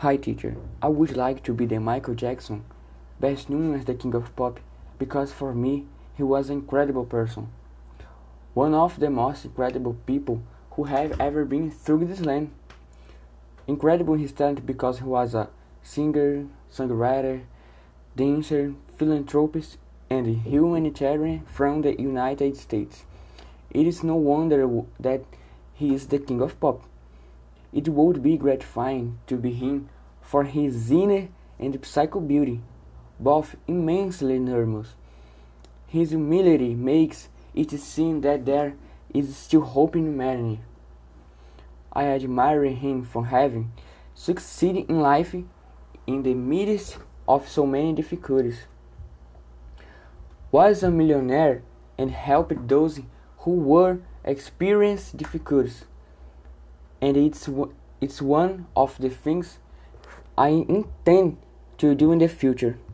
Hi teacher, I would like to be the Michael Jackson, best known as the King of Pop, because for me he was an incredible person. One of the most incredible people who have ever been through this land. Incredible in his talent because he was a singer, songwriter, dancer, philanthropist, and humanitarian from the United States. It is no wonder that he is the King of Pop. It would be gratifying to be him for his inner and psycho beauty, both immensely enormous. His humility makes it seem that there is still hope in humanity. I admire him for having succeeded in life in the midst of so many difficulties. Was a millionaire and helped those who were experiencing difficulties and it's it's one of the things I intend to do in the future.